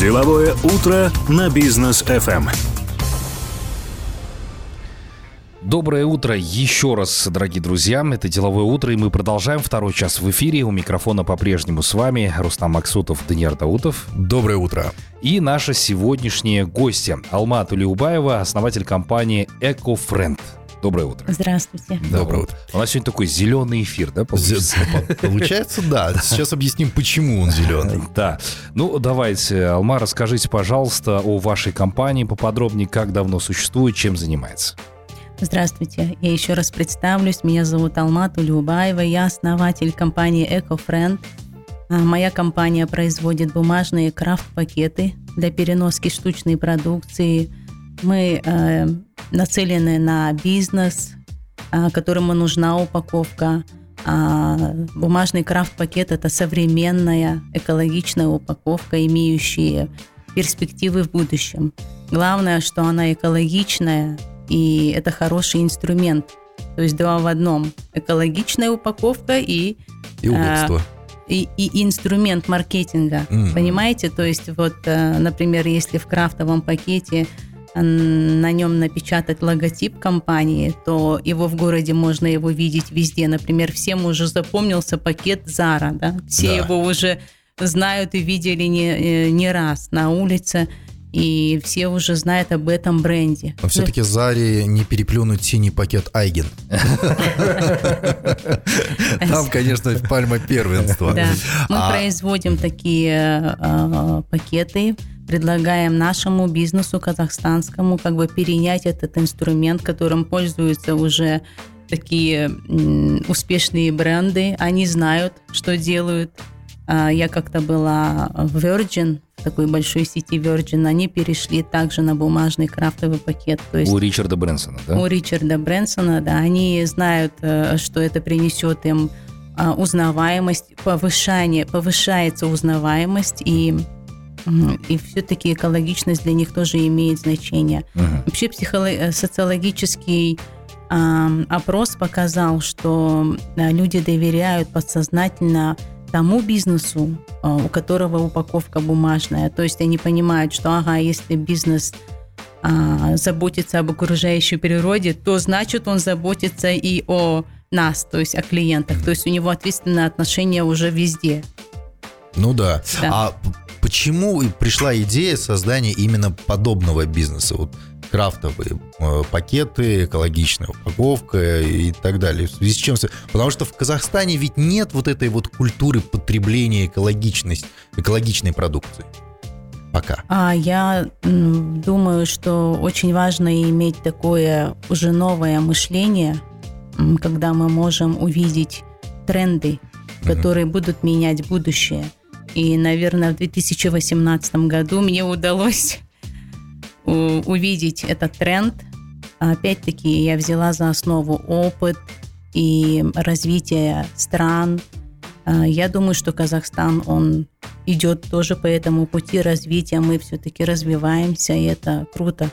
Деловое утро на бизнес FM. Доброе утро еще раз, дорогие друзья. Это «Деловое утро», и мы продолжаем второй час в эфире. У микрофона по-прежнему с вами Рустам Максутов, Даниил Даутов. Доброе утро. И наша сегодняшняя гостья Алмат Улиубаева, основатель компании EcoFriend. Доброе утро. Здравствуйте. Доброе утро. У нас сегодня такой зеленый эфир, да, получается? Получается, да. Сейчас объясним, почему он зеленый. Да. Ну, давайте, Алма, расскажите, пожалуйста, о вашей компании поподробнее, как давно существует, чем занимается. Здравствуйте. Я еще раз представлюсь. Меня зовут Алмат Улюбаева. Я основатель компании EcoFriend. А, Моя компания производит бумажные крафт-пакеты для переноски штучной продукции. Мы э, нацелены на бизнес, а, которому нужна упаковка. А бумажный крафт-пакет – это современная экологичная упаковка, имеющая перспективы в будущем. Главное, что она экологичная, и это хороший инструмент. То есть два в одном. Экологичная упаковка и, И удобство. и, и инструмент маркетинга. Мгм. Понимаете? То есть вот, э, например, если в крафтовом пакете э, на нем напечатать логотип компании, то его в городе можно его видеть везде. Например, всем уже запомнился пакет Зара, да? Все Да. его уже знают и видели не, э, не раз на улице, и все уже знают об этом бренде. Но все-таки Заре не переплюнуть синий пакет Айген. Там, конечно, пальма первенства. Да. Мы А- производим такие э, пакеты, предлагаем нашему бизнесу казахстанскому как бы перенять этот инструмент, которым пользуются уже такие успешные бренды. Они знают, что делают. А, Я как-то была в Virgin, такой большой сети Virgin. Они перешли также на бумажный крафтовый пакет. То есть У Ричарда Брэнсона, да? у Ричарда Брэнсона, да, они знают, э, что это принесет им а, узнаваемость, повышание, повышается узнаваемость, и, и все-таки экологичность для них тоже имеет значение. Мгм. Вообще психоло- э, социологический ам, опрос показал, что а, люди доверяют подсознательно тому бизнесу, а, у которого упаковка бумажная. То есть они понимают, что ага, если бизнес а, заботится об окружающей природе, то значит он заботится и о нас, то есть о клиентах. То есть у него ответственное отношение уже везде. Ну да. Да. А почему и пришла идея создания именно подобного бизнеса? Вот крафтовые э, пакеты, экологичная упаковка и так далее. В связи с чем? Потому что в Казахстане ведь нет вот этой вот культуры потребления экологичность, экологичной продукции. Пока. А я думаю, что очень важно иметь такое уже новое мышление, когда мы можем увидеть тренды, которые будут менять будущее. И, наверное, в 2018 году мне удалось увидеть этот тренд. Опять-таки, я взяла за основу опыт и развитие стран. А, Я думаю, что Казахстан, он идет тоже по этому пути развития. Мы все-таки развиваемся, и это круто.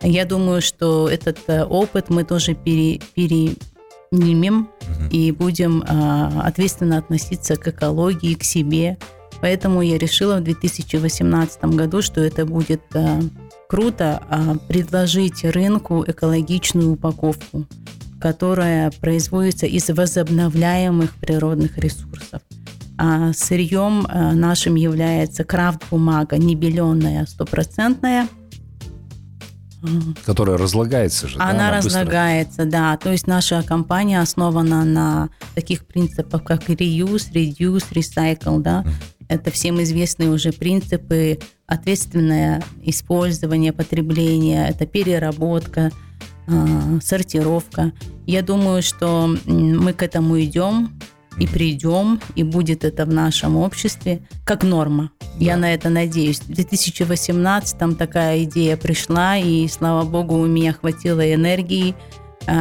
Я думаю, что этот э, опыт мы тоже пере- перенимем Мгм. и будем а, ответственно относиться к экологии, к себе. Поэтому я решила в 2018 году, что это будет а, круто а, предложить рынку экологичную упаковку, которая производится из возобновляемых природных ресурсов. А сырьем а, нашим является крафт-бумага, не беленая, стопроцентная. Которая разлагается же, да? Она быстро. разлагается, да. То есть наша компания основана на таких принципах, как reuse, reduce, recycle, да. Это всем известные уже принципы ответственное использование, потребление, это переработка, а, сортировка. Я думаю, что мы к этому идем и придем, и будет это в нашем обществе как норма. Я на это надеюсь. В 2018 такая идея пришла, и слава богу, у меня хватило энергии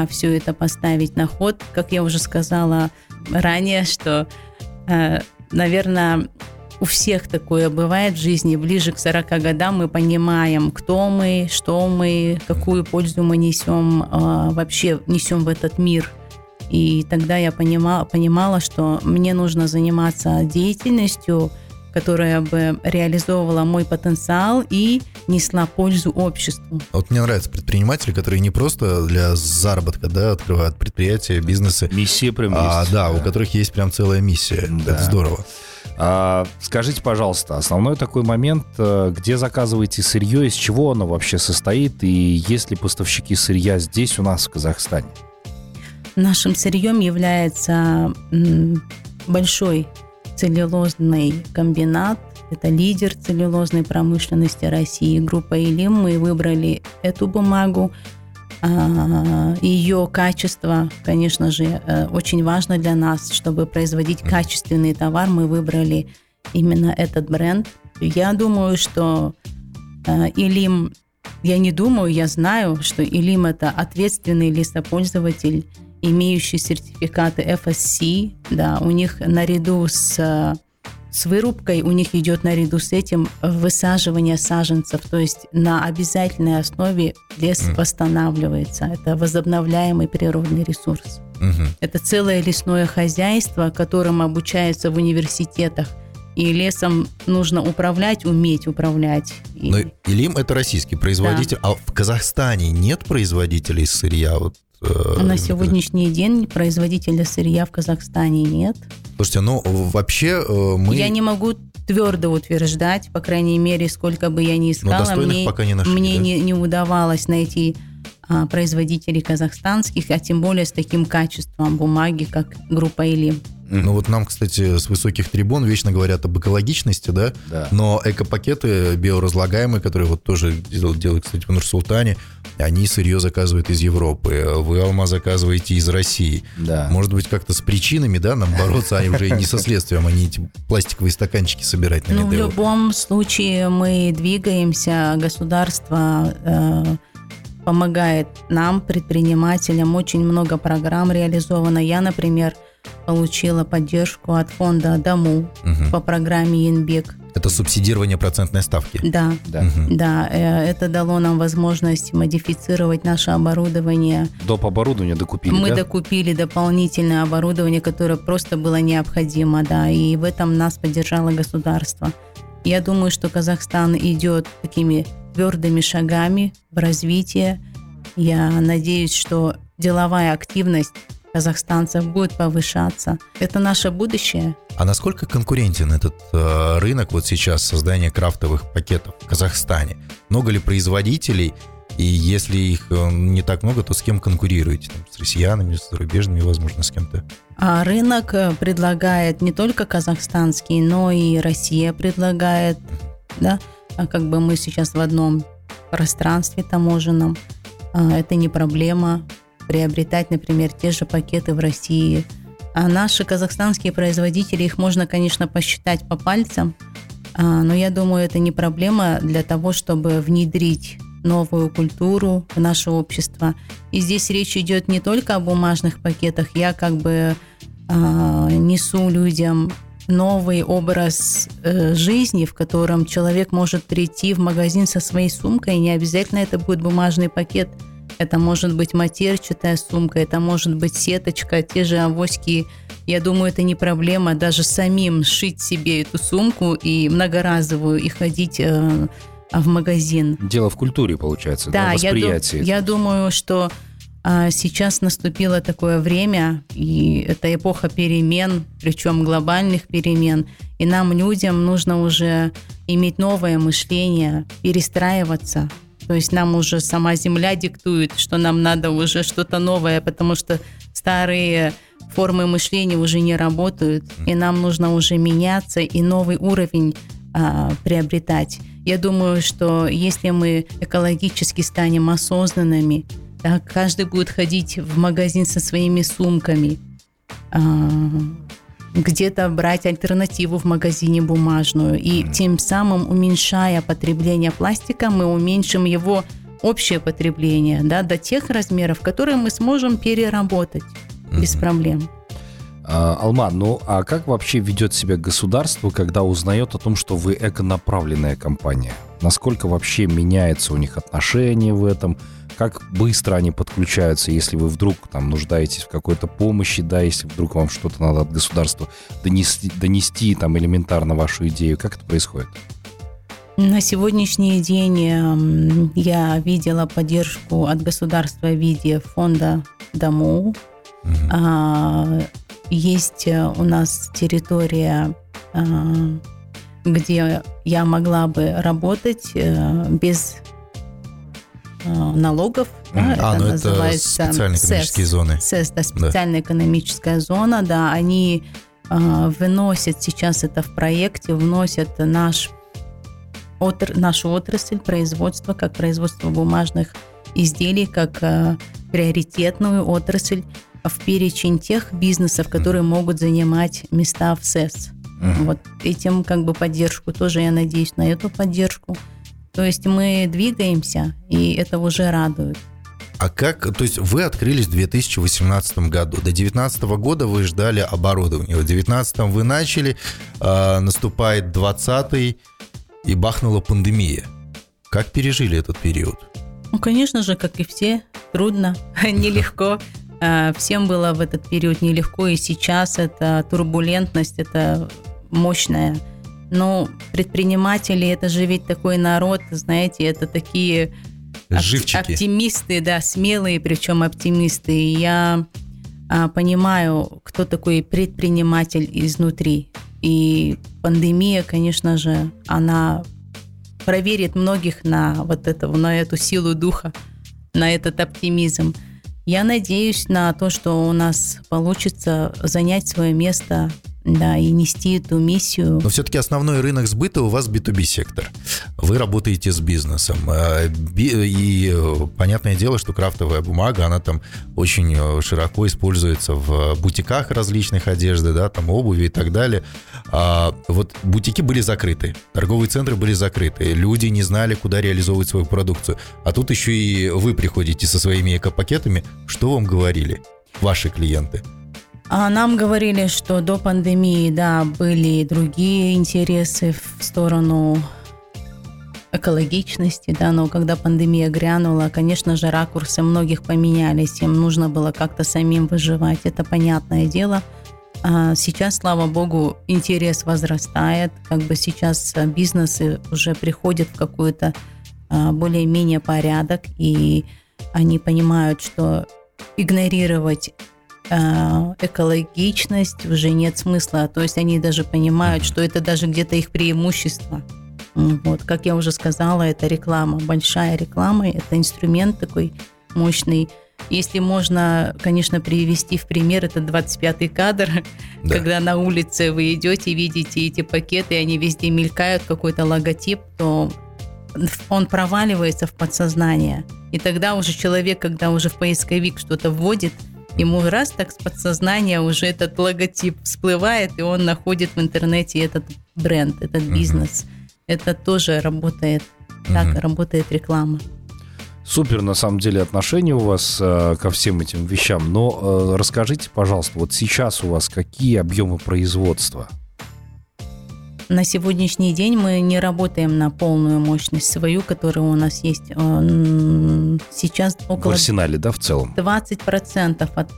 все это поставить на ход. Как я уже сказала ранее, что, э, наверное, у всех такое бывает в жизни. Ближе к 40 годам мы понимаем, кто мы, что мы, какую пользу мы несем, э, вообще несем в этот мир. И тогда я понимала, понимала, что мне нужно заниматься деятельностью, которая бы реализовывала мой потенциал и несла пользу обществу. Вот мне нравятся предприниматели, которые не просто для заработка да, открывают предприятия, бизнесы. Миссия прям а, есть. Да, у которых есть прям целая миссия. Да. Это здорово. А, скажите, пожалуйста, основной такой момент, э, где заказываете сырье, из чего оно вообще состоит, и есть ли поставщики сырья здесь у нас, в Казахстане? Нашим сырьем является большой целлюлозный комбинат. Это лидер целлюлозной промышленности России. Группа «Илим». Мы выбрали эту бумагу. А, Ее качество, конечно же, э, очень важно для нас. Чтобы производить качественный товар, мы выбрали именно этот бренд. Я думаю, что э, Илим, я не думаю, я знаю, что Илим это ответственный лесопользователь, имеющий сертификаты FSC. Да, у них наряду с с вырубкой у них идет наряду с этим высаживание саженцев, то есть на обязательной основе лес mm. восстанавливается. Это возобновляемый природный ресурс. Мгм. Это целое лесное хозяйство, которым обучаются в университетах. И лесом нужно управлять, уметь управлять. Но Илим это российский производитель, а в Казахстане нет производителей сырья? Вот, на именно сегодняшний день производителя сырья в Казахстане нет. Слушайте, ну вообще э, мы... Я не могу твердо утверждать, по крайней мере, сколько бы я ни ну, искала, мне, пока не нашли. мне да? не, не удавалось найти а, производителей казахстанских, а тем более с таким качеством бумаги, как группа Илим. Ну вот нам, кстати, с высоких трибун вечно говорят об экологичности, да? Да. Но экопакеты биоразлагаемые, которые вот тоже дел- делают, кстати, в Нур-Султане, они сырье заказывают из Европы. Вы, Алма, заказываете из России. Да. Может быть, как-то с причинами, да, нам бороться, а уже не со следствием, они эти пластиковые стаканчики собирать на Ну, в любом случае мы двигаемся, государство э, помогает нам, предпринимателям, очень много программ реализовано. Я, например, получила поддержку от фонда «Дому» Мгм. по программе «Инбек». Это субсидирование процентной ставки. Да, Да. Мгм. да, э, это дало нам возможность модифицировать наше оборудование. Доп. оборудование докупили, Мы да? докупили дополнительное оборудование, которое просто было необходимо, да, и в этом нас поддержало государство. Я думаю, что Казахстан идет такими твердыми шагами в развитие. Я надеюсь, что деловая активность казахстанцев будет повышаться. Это наше будущее. А насколько конкурентен этот э, рынок вот сейчас создания крафтовых пакетов в Казахстане? Много ли производителей? И если их э, не так много, то с кем конкурируете? Там, с россиянами, с зарубежными, возможно, с кем-то? А рынок э, предлагает не только казахстанский, но и Россия предлагает, да, А как бы мы сейчас в одном пространстве таможенном. А, Это не проблема приобретать, например, те же пакеты в России. А наши казахстанские производители, их можно, конечно, посчитать по пальцам, а, но я думаю, это не проблема для того, чтобы внедрить новую культуру в наше общество. И здесь речь идет не только о бумажных пакетах. Я как бы а, несу людям новый образ э, жизни, в котором человек может прийти в магазин со своей сумкой, и не обязательно это будет бумажный пакет. Это может быть матерчатая сумка, это может быть сеточка, те же авоськи. Я думаю, это не проблема даже самим шить себе эту сумку и многоразовую и ходить э, в магазин. Дело в культуре, получается, да, Да, я, восприятии. я думаю, что а, сейчас наступило такое время, и это эпоха перемен, причем глобальных перемен, и нам, людям, нужно уже иметь новое мышление, перестраиваться. То есть нам уже сама Земля диктует, что нам надо уже что-то новое, потому что старые формы мышления уже не работают, и нам нужно уже меняться и новый уровень а, приобретать. Я думаю, что если мы экологически станем осознанными, да, каждый будет ходить в магазин со своими сумками, а, где-то брать альтернативу в магазине бумажную, и тем самым уменьшая потребление пластика, мы уменьшим его общее потребление да, до тех размеров, которые мы сможем переработать без Мгм. проблем. А, Алма, ну а как вообще ведет себя государство, когда узнает о том, что вы эконаправленная компания? Насколько вообще меняется у них отношение в этом? Как быстро они подключаются, если вы вдруг там нуждаетесь в какой-то помощи, да, если вдруг вам что-то надо от государства донести, донести там элементарно вашу идею? Как это происходит? На сегодняшний день я видела поддержку от государства в виде фонда домов. Угу. Есть у нас территория, а, где я могла бы работать э, без э, налогов. Да, а, это ну называется это специальные экономические СЭС, зоны. СЭС, да, специальная да. экономическая зона, да, они э, выносят сейчас это в проекте, вносят наш отр, нашу отрасль производства, как производство бумажных изделий, как э, приоритетную отрасль в перечень тех бизнесов, которые могут занимать места в СЭС. Uh-huh. Вот этим как бы поддержку тоже я надеюсь на эту поддержку. То есть мы двигаемся, и это уже радует. А как, то есть вы открылись в 2018 году, до 2019 года вы ждали оборудования, в 2019 вы начали, э, наступает 20 и бахнула пандемия. Как пережили этот период? Ну, конечно же, как и все, трудно, нелегко. А, всем было в этот период нелегко, и сейчас это турбулентность, это мощная. Но предприниматели, это же ведь такой народ, знаете, это такие Живчики. оптимисты, да, смелые, причем оптимисты. И я а, понимаю, кто такой предприниматель изнутри. И пандемия, конечно же, она проверит многих на вот это, на эту силу духа, на этот оптимизм. Я надеюсь на то, что у нас получится занять свое место да, и нести эту миссию. Но все-таки основной рынок сбыта у вас B2B сектор. Вы работаете с бизнесом. А, и понятное дело, что крафтовая бумага, она там очень э, широко используется в бутиках различных одежды, да, там обуви и так далее. А вот бутики были закрыты, торговые центры были закрыты, люди не знали, куда реализовывать свою продукцию. А тут еще и вы приходите со своими эко-пакетами. Что вам говорили ваши клиенты? А нам говорили, что до пандемии, да, были другие интересы в сторону экологичности, да, но когда пандемия грянула, конечно же, ракурсы многих поменялись, им нужно было как-то самим выживать, это понятное дело. А сейчас, слава богу, интерес возрастает, как бы сейчас бизнесы уже приходят в какой-то а, более-менее порядок, и они понимают, что игнорировать экологичность уже нет смысла. То есть они даже понимают, что это даже где-то их преимущество. Вот, как я уже сказала, это реклама, большая реклама, это инструмент такой мощный. Если можно, конечно, привести в пример, это 25-й кадр, да. когда на улице вы идете, видите эти пакеты, они везде мелькают, какой-то логотип, то он проваливается в подсознание. И тогда уже человек, когда уже в поисковик что-то вводит, ему раз так с подсознания уже этот логотип всплывает, и он находит в интернете этот бренд, этот бизнес. Угу. Это тоже работает. Так угу. работает реклама. Супер, на самом деле, отношение у вас э, ко всем этим вещам. Но э, расскажите, пожалуйста, вот сейчас у вас какие объемы производства? На сегодняшний день мы не работаем на полную мощность свою, которая у нас есть э, сейчас около... В арсенале, да, в целом? 20% от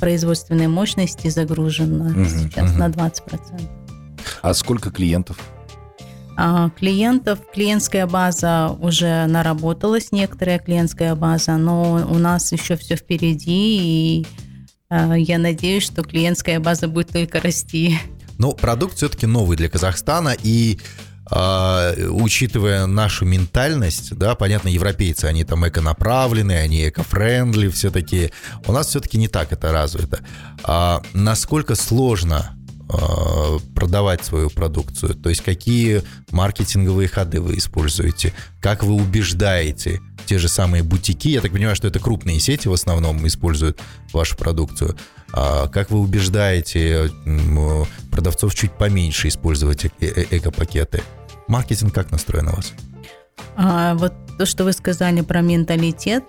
производственной мощности загружено угу, сейчас угу. на 20%. А сколько клиентов? А, клиентов, клиентская база уже наработалась, некоторая клиентская база, но у нас еще все впереди, и а, я надеюсь, что клиентская база будет только расти. Но продукт все-таки новый для Казахстана, и Uh, учитывая нашу ментальность, да, понятно, европейцы, они там эконаправлены, они эко-френдли, все таки У нас все-таки не так это развито. Uh, насколько сложно продавать свою продукцию? То есть какие маркетинговые ходы вы используете? Как вы убеждаете те же самые бутики? Я так понимаю, что это крупные сети в основном используют вашу продукцию. А как вы убеждаете продавцов чуть поменьше использовать э, э, эко-пакеты? Маркетинг как настроен у вас? А, вот то, что вы сказали про менталитет,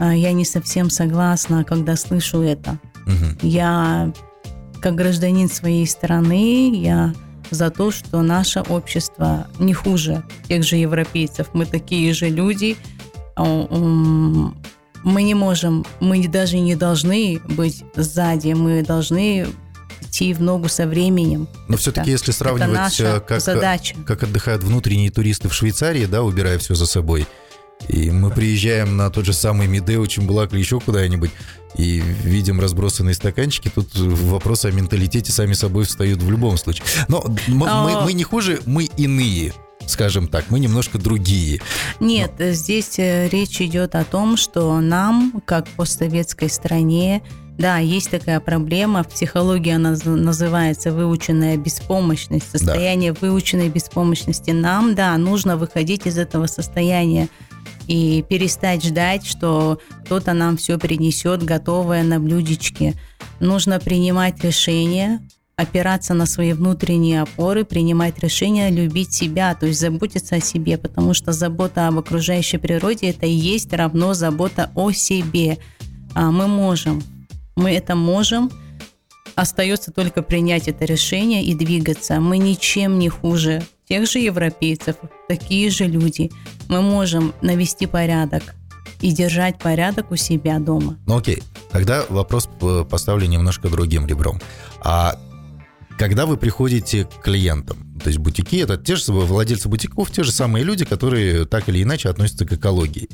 я не совсем согласна, когда слышу это. Угу. Я, как гражданин своей страны, я за то, что наше общество не хуже тех же европейцев. Мы такие же люди. А, мы не можем, мы даже не должны быть сзади, мы должны идти в ногу со временем. Но все-таки, если сравнивать, э, как, задача. как отдыхают внутренние туристы в Швейцарии, да, убирая все за собой, и мы приезжаем на тот же самый Медео, Чембулак или еще куда-нибудь, и видим разбросанные стаканчики, тут вопросы о менталитете сами собой встают в любом случае. Но мы, мы, мы не хуже, мы иные скажем так, мы немножко другие. Нет, Но... здесь э, речь идет о том, что нам, как постсоветской стране, да, есть такая проблема. В психологии она называется выученная беспомощность, состояние да. выученной беспомощности. Нам, да, нужно выходить из этого состояния и перестать ждать, что кто-то нам все принесет готовое на блюдечке. Нужно принимать решения, опираться на свои внутренние опоры, принимать решения, любить себя, то есть заботиться о себе, потому что забота об окружающей природе это и есть равно забота о себе. А мы можем, мы это можем, остается только принять это решение и двигаться. Мы ничем не хуже тех же европейцев, такие же люди. Мы можем навести порядок и держать порядок у себя дома. Ну окей, тогда вопрос поставлю немножко другим ребром. А когда вы приходите к клиентам, то есть бутики, это те же владельцы бутиков, те же самые люди, которые так или иначе относятся к экологии.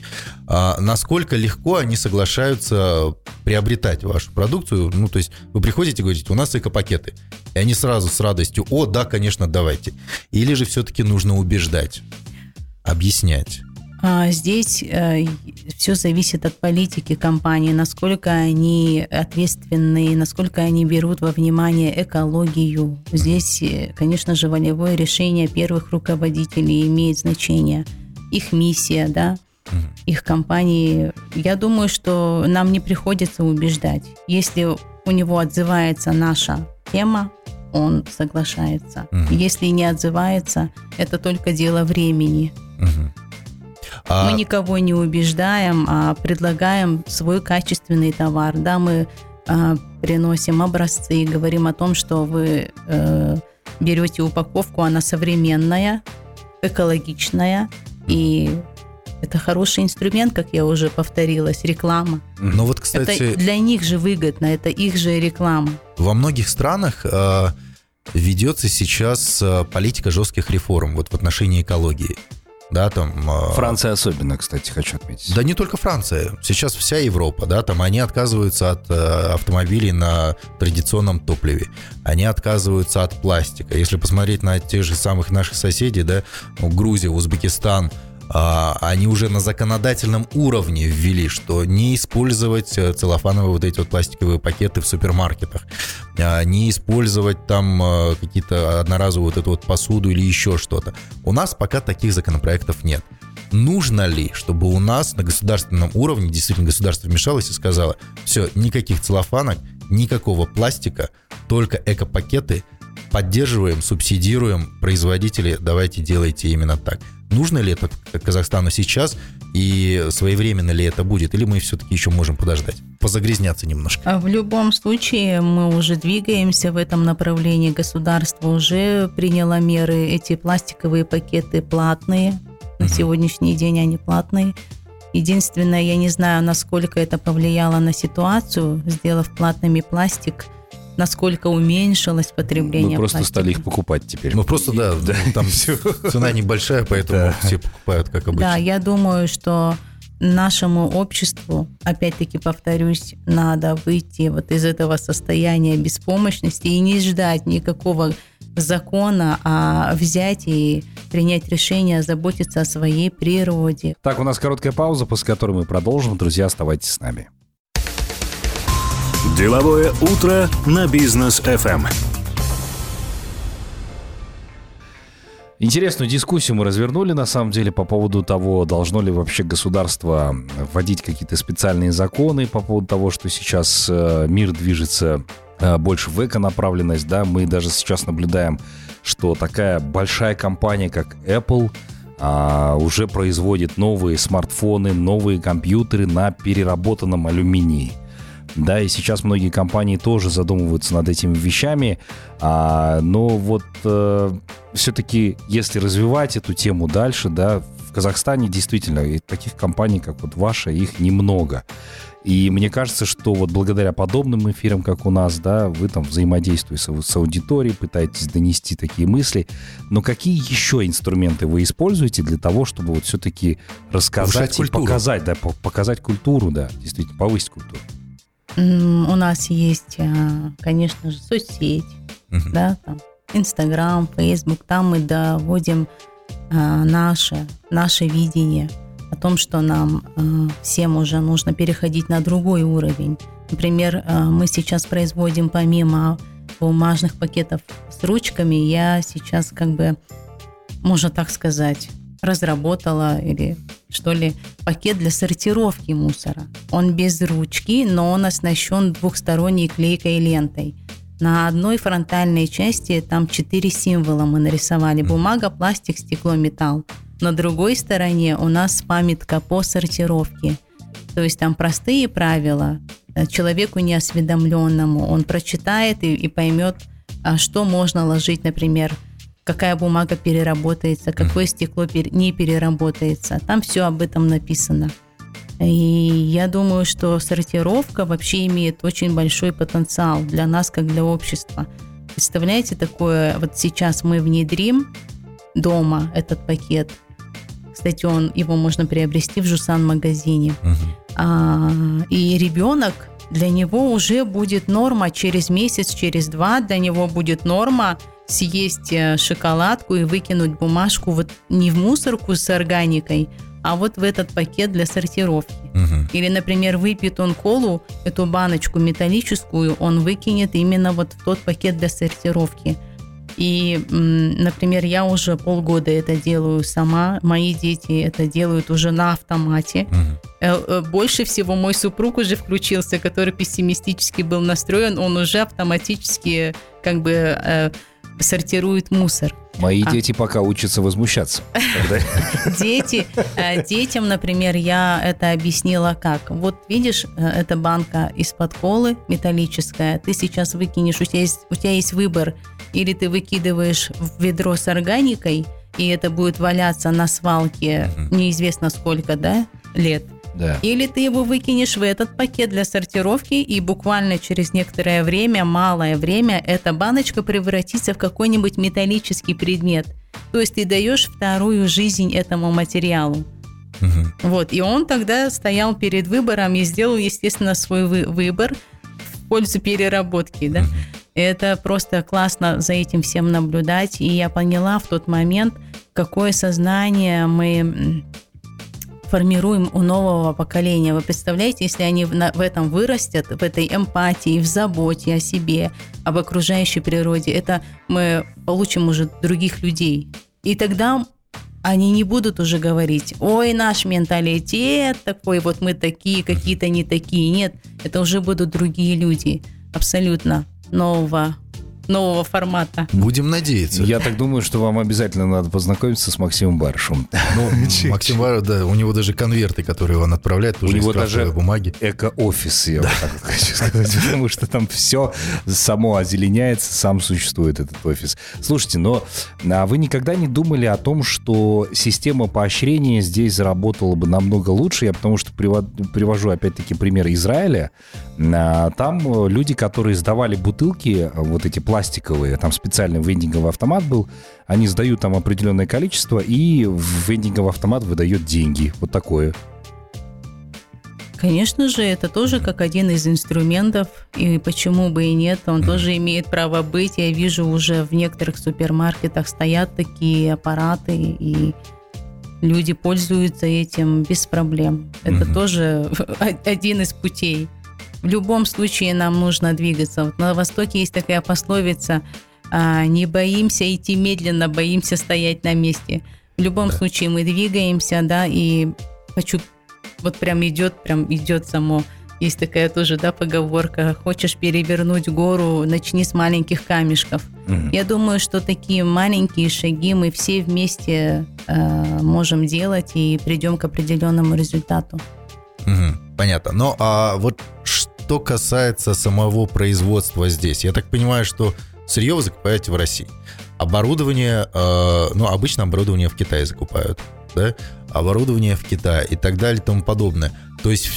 А насколько легко они соглашаются приобретать вашу продукцию? Ну, то есть вы приходите и говорите, у нас экопакеты. И они сразу с радостью, о, да, конечно, давайте. Или же все-таки нужно убеждать, объяснять? А, здесь э, все зависит от политики компании, насколько они ответственны, насколько они берут во внимание экологию. Здесь, э, конечно же, волевое решение первых руководителей имеет значение. Их миссия, да, их компании. Я думаю, что нам не приходится убеждать. Если у него отзывается наша тема, он соглашается. Если не отзывается, это только дело времени. А... Мы никого не убеждаем, а предлагаем свой качественный товар. Да, мы э, приносим образцы, говорим о том, что вы э, берете упаковку, она современная, экологичная и это хороший инструмент, как я уже повторилась, реклама. Ну вот, кстати... Это для них же выгодно, это их же реклама. Во многих странах э, ведется сейчас э, политика жестких реформ вот в отношении экологии да, там... А, Франция особенно, кстати, хочу отметить. Да не только Франция, сейчас вся Европа, да, там они отказываются от э, автомобилей на традиционном топливе, они отказываются от пластика. Если посмотреть на тех же самых наших соседей, да, ну, Грузия, Узбекистан, они уже на законодательном уровне ввели, что не использовать э, целлофановые вот эти вот пластиковые пакеты в супермаркетах, а, не использовать там э, какие-то одноразовую вот эту вот посуду или еще что-то. У нас пока таких законопроектов нет. Нужно ли, чтобы у нас на государственном уровне действительно государство вмешалось и сказало, все, никаких целлофанок, никакого пластика, только экопакеты, поддерживаем, субсидируем производители, давайте делайте именно так. Нужно ли это Казахстану сейчас и своевременно ли это будет, или мы все-таки еще можем подождать, позагрязняться немножко? А в любом случае мы уже двигаемся в этом направлении. Государство уже приняло меры. Эти пластиковые пакеты платные. На угу. сегодняшний день они платные. Единственное, я не знаю, насколько это повлияло на ситуацию, сделав платными пластик – насколько уменьшилось потребление Мы просто пластика. стали их покупать теперь. Ну просто да, да. там цена небольшая, поэтому да. все покупают как обычно. Да, я думаю, что нашему обществу, опять-таки повторюсь, надо выйти вот из этого состояния беспомощности и не ждать никакого закона, а взять и принять решение заботиться о своей природе. Так, у нас короткая пауза, после которой мы продолжим. Друзья, оставайтесь с нами. Деловое утро на бизнес FM. Интересную дискуссию мы развернули, на самом деле, по поводу того, должно ли вообще государство вводить какие-то специальные законы по поводу того, что сейчас э, мир движется э, больше в эко-направленность, да, мы даже сейчас наблюдаем, что такая большая компания, как Apple, а, уже производит новые смартфоны, новые компьютеры на переработанном алюминии – Да, и сейчас многие компании тоже задумываются над этими вещами. А, но вот э, все-таки, если развивать эту тему дальше, да, в Казахстане действительно таких компаний, как вот ваша, их немного. И мне кажется, что вот благодаря подобным эфирам, как у нас, да, вы там взаимодействуете с, с аудиторией, пытаетесь донести такие мысли. Но какие еще инструменты вы используете для того, чтобы вот все-таки рассказать и показать, да, показать культуру, да, действительно, повысить культуру? У нас есть, а, конечно же, соцсеть, uh да, там, Инстаграм, Фейсбук, там мы доводим а, наше, наше видение – о том, что нам э, всем уже нужно переходить на другой уровень. Например, э, мы сейчас производим помимо бумажных пакетов с ручками, я сейчас как бы, можно так сказать, разработала или что ли пакет для сортировки мусора. Он без ручки, но он оснащен двухсторонней клейкой лентой. На одной фронтальной части там четыре символа мы нарисовали. Бумага, пластик, стекло, металл. На другой стороне у нас памятка по сортировке. То есть там простые правила. Э, человеку неосведомленному он прочитает и, и поймет, а что можно ложить, например, какая бумага переработается, какое стекло не переработается. Там все об этом написано. И я думаю, что сортировка вообще имеет очень большой потенциал для нас, как для общества. Представляете, такое, вот сейчас мы внедрим дома этот пакет – кстати, он, его можно приобрести в Жусан-магазине. Угу. А, и ребенок, для него уже будет норма через месяц, через два, для него будет норма съесть э, шоколадку и выкинуть бумажку вот не в мусорку с органикой, а вот в этот пакет для сортировки. Угу. Или, например, выпьет он колу, эту баночку металлическую, он выкинет именно вот в тот пакет для сортировки. И, например, я уже полгода это делаю сама, мои дети это делают уже на автомате. Угу. Больше всего мой супруг уже включился, который пессимистически был настроен, он уже автоматически как бы э, сортирует мусор. Мои а. дети пока учатся возмущаться. Дети, детям, например, я это объяснила как. Вот видишь, эта банка из-под колы металлическая, ты сейчас выкинешь, у тебя есть, у тебя есть выбор – или ты выкидываешь в ведро с органикой, и это будет валяться на свалке неизвестно сколько, да, лет. Да. Или ты его выкинешь в этот пакет для сортировки, и буквально через некоторое время, малое время, эта баночка превратится в какой-нибудь металлический предмет. То есть ты даешь вторую жизнь этому материалу. Угу. Вот, и он тогда стоял перед выбором и сделал, естественно, свой вы- выбор в пользу переработки, да. Угу. Это просто классно за этим всем наблюдать. И я поняла в тот момент, какое сознание мы формируем у нового поколения. Вы представляете, если они в, этом вырастят, в этой эмпатии, в заботе о себе, об окружающей природе, это мы получим уже других людей. И тогда они не будут уже говорить, ой, наш менталитет такой, вот мы такие, какие-то не такие. Нет, это уже будут другие люди. Абсолютно нового нового формата. Будем надеяться. Я так думаю, что вам обязательно надо познакомиться с Максимом Барышем. Ну, Максим Барыш, да, у него даже конверты, которые он отправляет, у него даже бумаги. Эко-офис, я да. вот так хочу сказать, потому что там все само озеленяется, сам существует этот офис. Слушайте, но а вы никогда не думали о том, что система поощрения здесь заработала бы намного лучше? Я потому что привожу опять-таки пример Израиля. А, там люди, которые сдавали бутылки, вот эти пластиковые, пластиковые, там специальный вендинговый автомат был, они сдают там определенное количество, и в вендинговый автомат выдает деньги. Вот такое. Конечно же, это тоже как один из инструментов, и почему бы и нет, он тоже имеет право быть. Я вижу уже в некоторых супермаркетах стоят такие аппараты, и люди пользуются этим без проблем. Это тоже один из путей. В любом случае нам нужно двигаться. Вот на Востоке есть такая пословица а, «Не боимся идти медленно, боимся стоять на месте». В любом да. случае мы двигаемся, да, и хочу, вот прям идет, прям идет само. Есть такая тоже, да, поговорка, хочешь перевернуть гору, начни с маленьких камешков. Угу. Я думаю, что такие маленькие шаги мы все вместе э, можем делать и придем к определенному результату. Угу, понятно. Но а вот что касается самого производства здесь, я так понимаю, что сырье вы закупаете в России. Оборудование, э, ну, обычно оборудование в Китае закупают, да? Оборудование в Китае и так далее и тому подобное. То есть,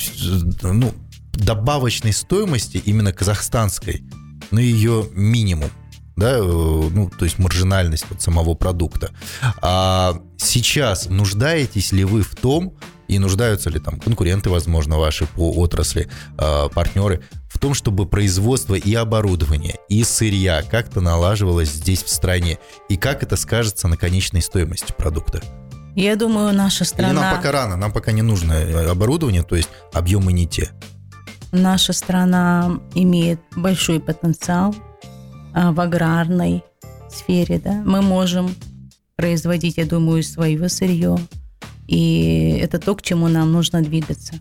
ну, добавочной стоимости именно казахстанской, ну, ее минимум да, э, ну, то есть маржинальность вот самого продукта. А сейчас нуждаетесь ли вы в том, и нуждаются ли там конкуренты, возможно, ваши по отрасли, э, партнеры, в том, чтобы производство и оборудование, и сырья как-то налаживалось здесь в стране, и как это скажется на конечной стоимости продукта? Я думаю, наша страна... Или нам пока рано, нам пока не нужно э, оборудование, то есть объемы не те. Наша страна имеет большой потенциал а, в аграрной сфере. Да? Мы можем производить, я думаю, свое сырье, и это то, к чему нам нужно двигаться.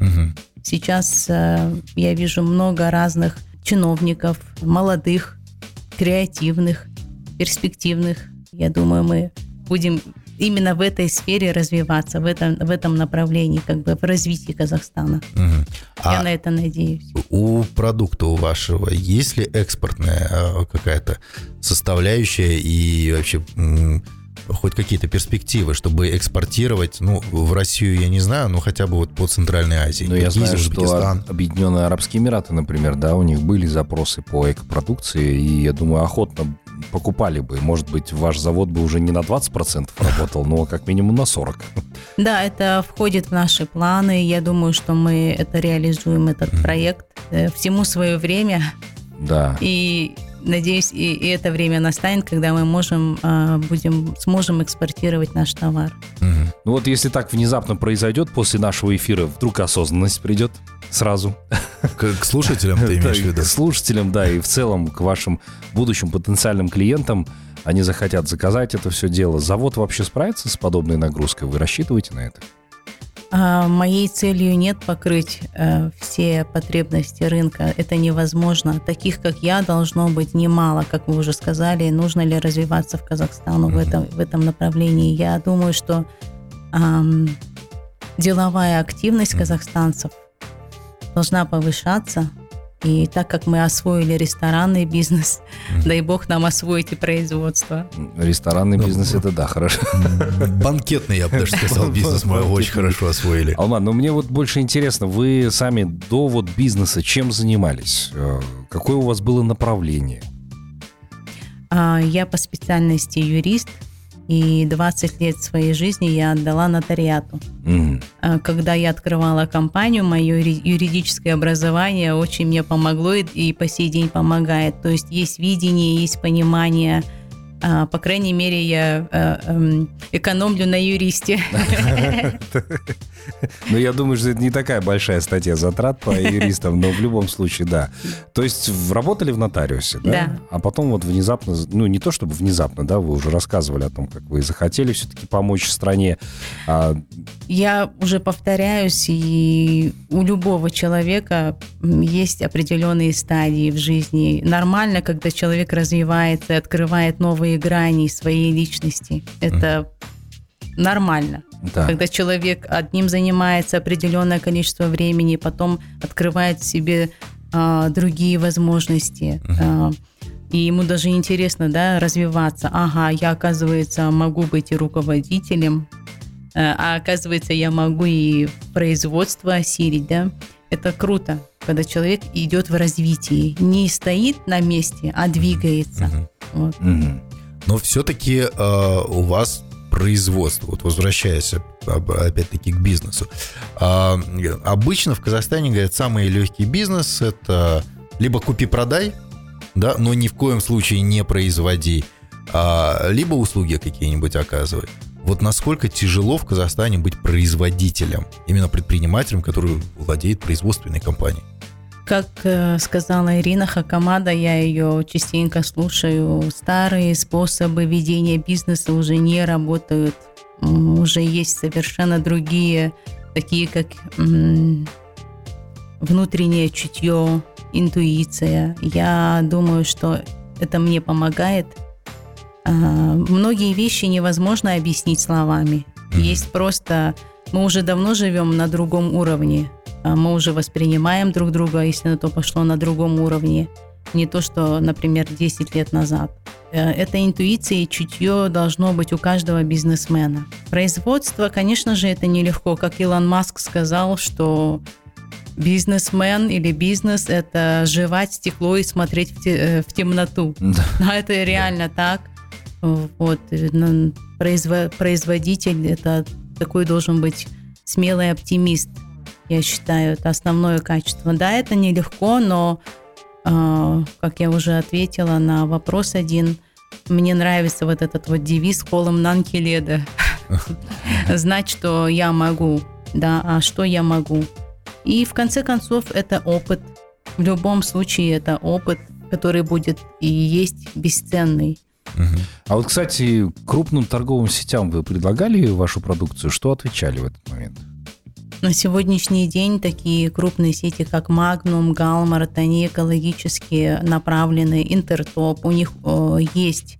Угу. Сейчас э, я вижу много разных чиновников, молодых, креативных, перспективных. Я думаю, мы будем именно в этой сфере развиваться, в этом, в этом направлении, как бы в развитии Казахстана. Угу. Я а на это надеюсь. У продукта у вашего есть ли экспортная э, какая-то составляющая и вообще хоть какие-то перспективы, чтобы экспортировать, ну, в Россию я не знаю, но хотя бы вот по Центральной Азии. Ну, я знаю, Узбекистан. что Объединенные Арабские Эмираты, например, да, у них были запросы по экопродукции, и я думаю, охотно покупали бы. Может быть, ваш завод бы уже не на 20% работал, но как минимум на 40%. Да, это входит в наши планы. Я думаю, что мы это реализуем, этот проект. Э, всему свое время. Да. И надеюсь, и, и это время настанет, когда мы можем, а, будем, сможем экспортировать наш товар. Угу. Ну вот если так внезапно произойдет после нашего эфира, вдруг осознанность придет сразу. К, к слушателям ты имеешь в виду? К слушателям, да, и в целом к вашим будущим потенциальным клиентам. Они захотят заказать это все дело. Завод вообще справится с подобной нагрузкой? Вы рассчитываете на это? А, моей целью нет покрыть э, все потребности рынка. Это невозможно. Таких, как я, должно быть немало, как вы уже сказали. Нужно ли развиваться в Казахстану в этом, в этом направлении? Я думаю, что эм, деловая активность казахстанцев должна повышаться. И так как мы освоили ресторанный бизнес, mm-hmm. дай бог нам освоить и производство. Ресторанный ну, бизнес это да, хорошо. Банкетный, я бы даже сказал, бизнес мы очень хорошо освоили. Алман, но мне вот больше интересно, вы сами до вот бизнеса чем занимались? Э, какое у вас было направление? А, я по специальности юрист, и 20 лет своей жизни я отдала нотариату. Mm. Когда я открывала компанию, мое юридическое образование очень мне помогло и по сей день помогает. То есть есть видение, есть понимание – а, по крайней мере, я э, эм, экономлю на юристе. Ну, я думаю, что это не такая большая статья затрат по юристам, но в любом случае, да. То есть работали в нотариусе, да? Да. А потом вот внезапно, ну, не то чтобы внезапно, да, вы уже рассказывали о том, как вы захотели все-таки помочь стране. А я уже повторяюсь, и у любого человека есть определенные стадии в жизни. Нормально, когда человек развивается открывает новые новые грани своей личности. Это нормально. Да. Когда человек одним занимается определенное количество времени, потом открывает в себе а, другие возможности. Угу. А, и ему даже интересно, да, развиваться. Ага, я, оказывается, могу быть и руководителем, а, а оказывается, я могу и производство осилить, да. Это круто, когда человек идет в развитии, не стоит на месте, а двигается. Угу. Вот. Угу но все-таки э, у вас производство, вот возвращаясь опять-таки к бизнесу. Э, обычно в Казахстане, говорят, самый легкий бизнес – это либо купи-продай, да, но ни в коем случае не производи, а, либо услуги какие-нибудь оказывай. Вот насколько тяжело в Казахстане быть производителем, именно предпринимателем, который владеет производственной компанией? Как э, сказала Ирина Хакамада, я ее частенько слушаю, старые способы ведения бизнеса уже не работают. Уже есть совершенно другие, такие как внутреннее чутье, интуиция. Я думаю, что это мне помогает. А, многие вещи невозможно объяснить словами. Есть просто... Мы уже давно живем на другом уровне. А Мы уже воспринимаем друг друга, если на то пошло, на другом уровне. Не то, что, например, 10 лет назад. Э, Это интуиция и чутье должно быть у каждого бизнесмена. Производство, конечно же, это нелегко. Как Илон Маск сказал, что бизнесмен или бизнес – это жевать стекло и смотреть в, те- э, в темноту. Да. Но это реально так. Вот. э, произво- производитель – это такой должен быть смелый оптимист, я считаю. Это основное качество. Да, это нелегко, но, э, как я уже ответила на вопрос один, мне нравится вот этот вот девиз «Холом нанки леда». Знать, что я могу, да, а что я могу. И в конце концов это опыт. В любом случае это опыт, который будет и есть бесценный. А вот, кстати, крупным торговым сетям вы предлагали вашу продукцию? Что отвечали в этот момент? На сегодняшний день такие крупные сети, как Magnum, Галмарт, они экологически направлены, Интертоп, у них э, есть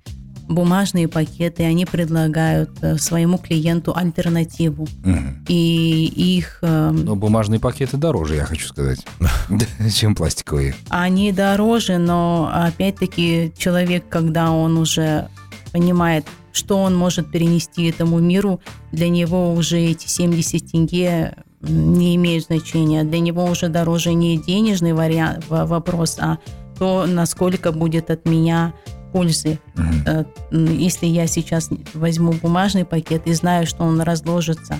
бумажные пакеты, они предлагают э, своему клиенту альтернативу. Мгм. И их э, Но бумажные пакеты дороже, я хочу сказать, чем пластиковые. Они дороже, но опять-таки человек, когда он уже понимает, что он может перенести этому миру, для него уже эти 70 тенге не имеют значения. Для него уже дороже не денежный вариант, вопрос, а то, насколько будет от меня пользы. М, Если я сейчас возьму бумажный пакет и знаю, что он разложится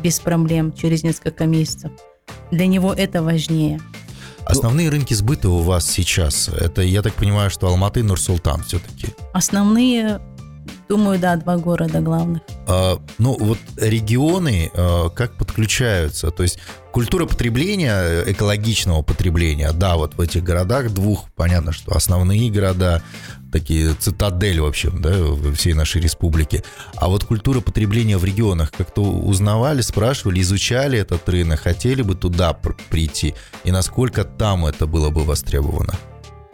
без проблем через несколько месяцев, для него это важнее. Основные рынки сбыта у вас сейчас, это, я так понимаю, что Алматы и Нур-Султан все-таки. Основные, думаю, да, два города главных. А, ну, вот регионы а, как подключаются? То есть культура потребления, экологичного потребления, да, вот в этих городах двух, понятно, что основные города, такие цитадель, в общем, да, всей нашей республики. А вот культура потребления в регионах, как-то узнавали, спрашивали, изучали этот рынок, хотели бы туда пр- прийти, и насколько там это было бы востребовано?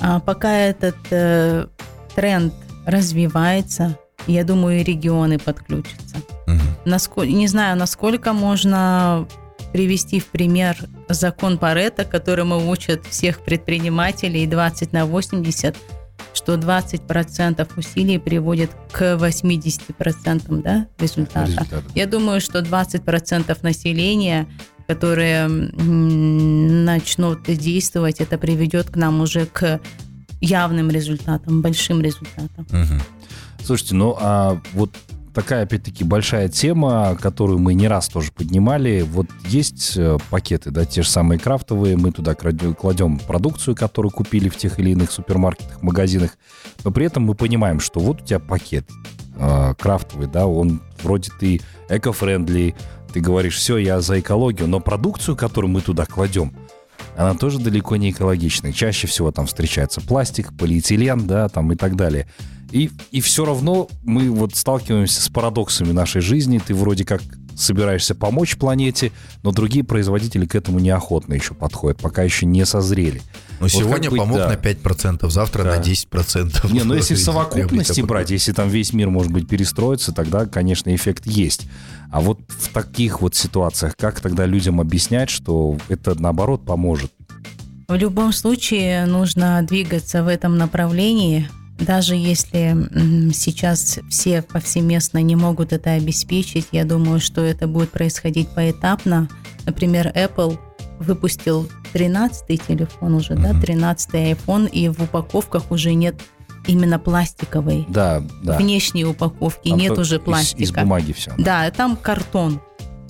А пока этот э, тренд развивается, я думаю, и регионы подключатся. Мгм. Насколько, не знаю, насколько можно привести в пример закон Паретта, которому учат всех предпринимателей 20 на 80, что 20% усилий приводит к 80% да, результата. Результаты. Я думаю, что 20% населения, которые начнут действовать, это приведет к нам уже к явным результатам, большим результатам. Мгм. Слушайте, ну а вот такая, опять-таки, большая тема, которую мы не раз тоже поднимали. Вот есть э, пакеты, да, те же самые крафтовые, мы туда кладем продукцию, которую купили в тех или иных супермаркетах, магазинах, но при этом мы понимаем, что вот у тебя пакет э, крафтовый, да, он вроде ты эко-френдли, ты говоришь, все, я за экологию, но продукцию, которую мы туда кладем, она тоже далеко не экологичная. Чаще всего там встречается пластик, полиэтилен, да, там и так далее. И, и все равно мы вот сталкиваемся с парадоксами нашей жизни. Ты вроде как собираешься помочь планете, но другие производители к этому неохотно еще подходят, пока еще не созрели. Ну, Вот сегодня быть, помог да. на 5%, завтра Да. на 10%. Не, ну если в совокупности брать, если там весь мир, может быть, перестроится, тогда, конечно, эффект есть. А вот в таких вот ситуациях, как тогда людям объяснять, что это, наоборот, поможет? В любом случае нужно двигаться в этом направлении, даже если сейчас все повсеместно не могут это обеспечить, я думаю, что это будет происходить поэтапно. Например, Apple выпустил 13-й телефон уже, да, Мгм. 13-й iPhone, и в упаковках уже нет именно пластиковой. Да, да. Внешней упаковки Там нет уже из- пластика. Из, бумаги все. Да, там картон.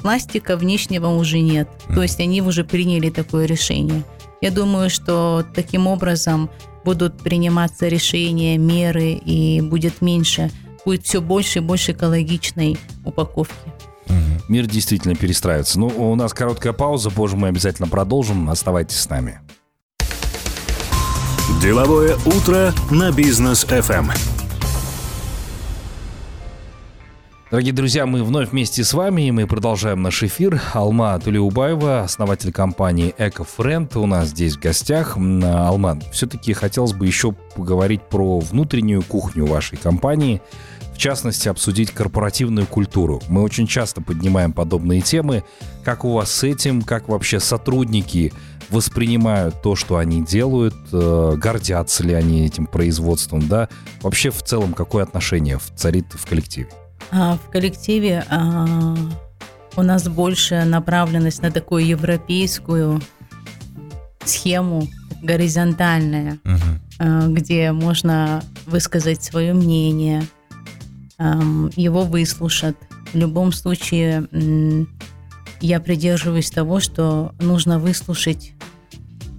Пластика внешнего уже нет. Мгм. То есть они уже приняли такое решение. Я думаю, что таким образом будут приниматься решения, меры, и будет меньше, будет все больше и больше экологичной упаковки. Мгм. Мир действительно перестраивается. Ну, у нас короткая пауза, позже мы обязательно продолжим. Оставайтесь с нами. Деловое утро на бизнес FM. Дорогие друзья, мы вновь вместе с вами, и мы продолжаем наш эфир. Алма Тулеубаева, основатель компании EcoFriend, у нас здесь в гостях. Алма, все-таки хотелось бы еще поговорить про внутреннюю кухню вашей компании, в частности, обсудить корпоративную культуру. Мы очень часто поднимаем подобные темы. Как у вас с этим, как вообще сотрудники воспринимают то, что они делают, э, гордятся ли они этим производством, да? Вообще в целом какое отношение царит в коллективе? А в коллективе а, у нас больше направленность на такую европейскую схему, горизонтальная, угу. где можно высказать свое мнение, его выслушать. В любом случае, я придерживаюсь того, что нужно выслушать,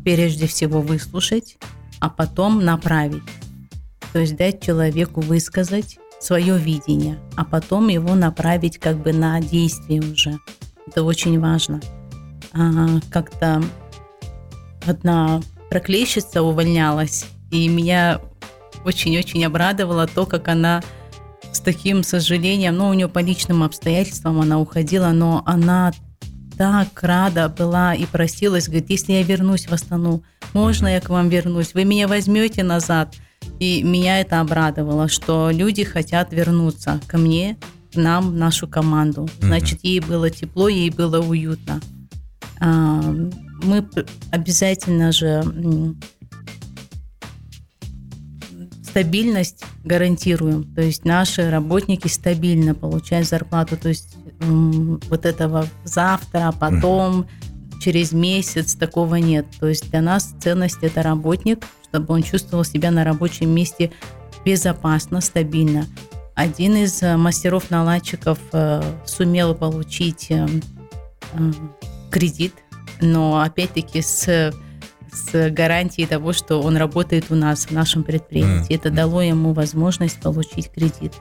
прежде всего выслушать, а потом направить. То есть дать человеку высказать свое видение, а потом его направить как бы на действие уже. Это очень важно. А, как-то одна проклещица увольнялась, и меня очень-очень обрадовало то, как она с таким сожалением, ну, у нее по личным обстоятельствам она уходила, но она так рада была и просилась, говорит, если я вернусь в Астану, можно я к вам вернусь, вы меня возьмете назад? И меня это обрадовало, что люди хотят вернуться ко мне, к нам, в нашу команду. Значит, ей было тепло, ей было уютно. А, мы обязательно же стабильность гарантируем. То есть наши работники стабильно получают зарплату. То есть вот этого завтра, потом, через месяц такого нет. То есть для нас ценность это работник, чтобы он чувствовал себя на рабочем месте безопасно, стабильно. Один из э, мастеров-наладчиков э, сумел получить э, кредит, но опять-таки с, с гарантией того, что он работает у нас в нашем предприятии. Mm. Это дало ему возможность получить кредит.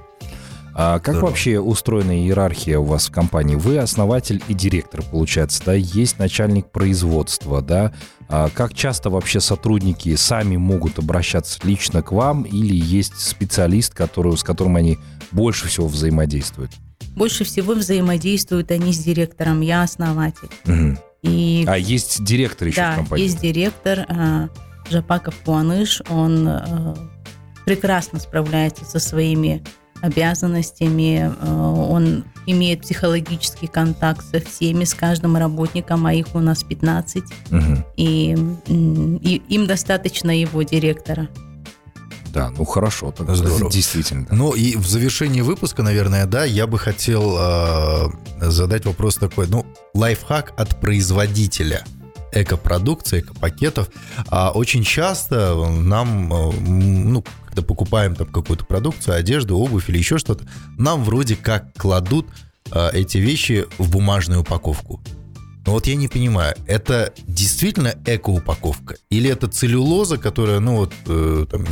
А как Здорово. вообще устроена иерархия у вас в компании? Вы основатель и директор, получается, да? Есть начальник производства, да? А как часто вообще сотрудники сами могут обращаться лично к вам или есть специалист, который, с которым они больше всего взаимодействуют? Больше всего взаимодействуют они с директором, я основатель. Угу. И... А есть директор еще да, в компании? есть директор э, Жапаков Пуаныш, он э, прекрасно справляется со своими обязанностями, э, он имеет психологический контакт со всеми, с каждым работником, а их у нас 15, угу. и, и им достаточно его директора. Да, ну хорошо, тогда Здорово. действительно. Ну и в завершении выпуска, наверное, да, я бы хотел э, задать вопрос такой, ну, лайфхак от производителя экопродукции, экопакетов. А очень часто нам, э, ну, когда покупаем там какую-то продукцию, одежду, обувь или еще что-то, нам вроде как кладут э, эти вещи в бумажную упаковку. Но вот я не понимаю, это действительно эко-упаковка? Или это целлюлоза, которая, ну вот, э, там,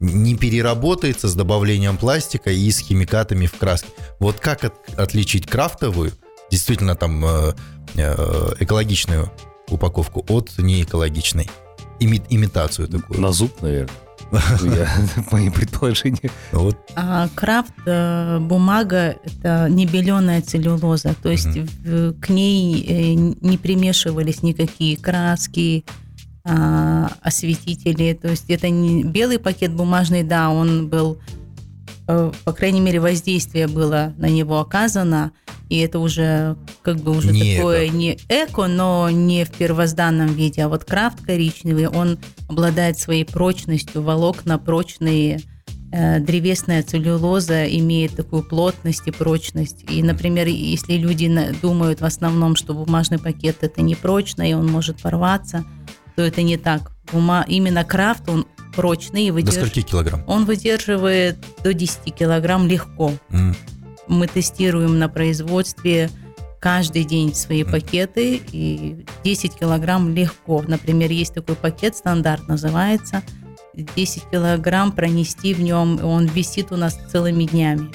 не переработается с добавлением пластика и с химикатами в краске? Вот как от, отличить крафтовую, действительно там э, э, экологичную упаковку от неэкологичной? Ими, имитацию такую. На зуб, наверное. Мои предположения. Вот. А, крафт э, бумага это не беленая целлюлоза, то есть угу. к ней э, не примешивались никакие краски, а, осветители. То есть это не белый пакет бумажный, да, он был, э, по крайней мере, воздействие было на него оказано, и это уже как бы уже не такое эко. не эко, но не в первозданном виде. А вот крафт коричневый, он обладает своей прочностью, волокна прочные, э, древесная целлюлоза имеет такую плотность и прочность. И, например, если люди думают в основном, что бумажный пакет это не прочно, и он может порваться, то это не так. Бума... Именно крафт, он прочный. И выдерж... До скольки килограмм? Он выдерживает до 10 килограмм легко. Mm мы тестируем на производстве каждый день свои пакеты, и 10 килограмм легко. Например, есть такой пакет, стандарт называется, 10 килограмм пронести в нем, он висит у нас целыми днями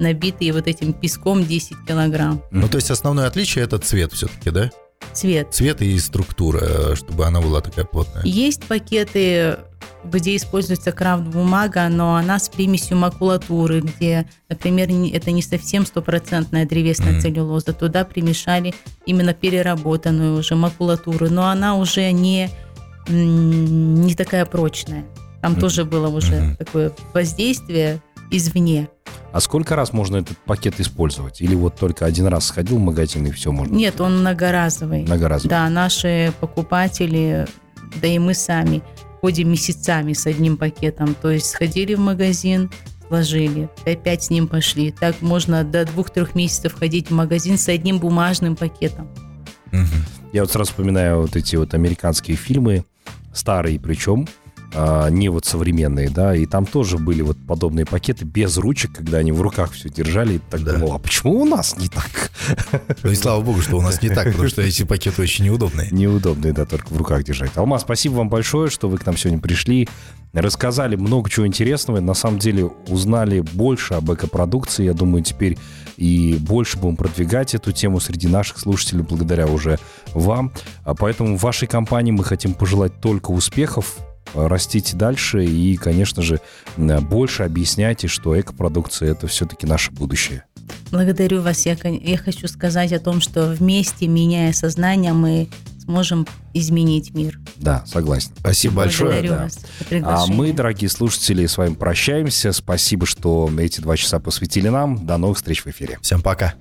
набитый вот этим песком 10 килограмм. Ну, то есть основное отличие это цвет все-таки, да? Цвет. Цвет и структура, чтобы она была такая плотная. Есть пакеты где используется крафт-бумага, но она с примесью макулатуры, где, например, это не совсем стопроцентная древесная Мгм. целлюлоза. Туда примешали именно переработанную уже макулатуру, но она уже не, не такая прочная. Там Мгм. тоже было уже Мгм. такое воздействие извне. А сколько раз можно этот пакет использовать? Или вот только один раз сходил в магазин и все можно? Нет, он многоразовый. Многоразово. Да, наши покупатели, да и мы сами ходим месяцами с одним пакетом. То есть сходили в магазин, сложили, опять с ним пошли. Так можно до двух-трех месяцев ходить в магазин с одним бумажным пакетом. Мгм. Я вот сразу вспоминаю вот эти вот американские фильмы, старые причем, не вот современные, да, и там тоже были вот подобные пакеты без ручек, когда они в руках все держали, и так Да. думал, а почему у нас не так? Ну и слава богу, что у нас не так, потому что эти пакеты очень неудобные. Неудобные, да, только в руках держать. Алмаз, спасибо вам большое, что вы к нам сегодня пришли, рассказали много чего интересного, на самом деле узнали больше об экопродукции, я думаю, теперь и больше будем продвигать эту тему среди наших слушателей благодаря уже вам. А Поэтому вашей компании мы хотим пожелать только успехов, а, растите дальше и, конечно же, м, больше объясняйте, что экопродукция – это все-таки наше будущее. Благодарю вас. Я, я хочу сказать о том, что вместе, меняя сознание, мы сможем изменить мир. Да, согласен. Спасибо большое. Благодарю да. вас за А мы, дорогие слушатели, с вами прощаемся. Спасибо, что эти два часа посвятили нам. До новых встреч в эфире. Всем пока.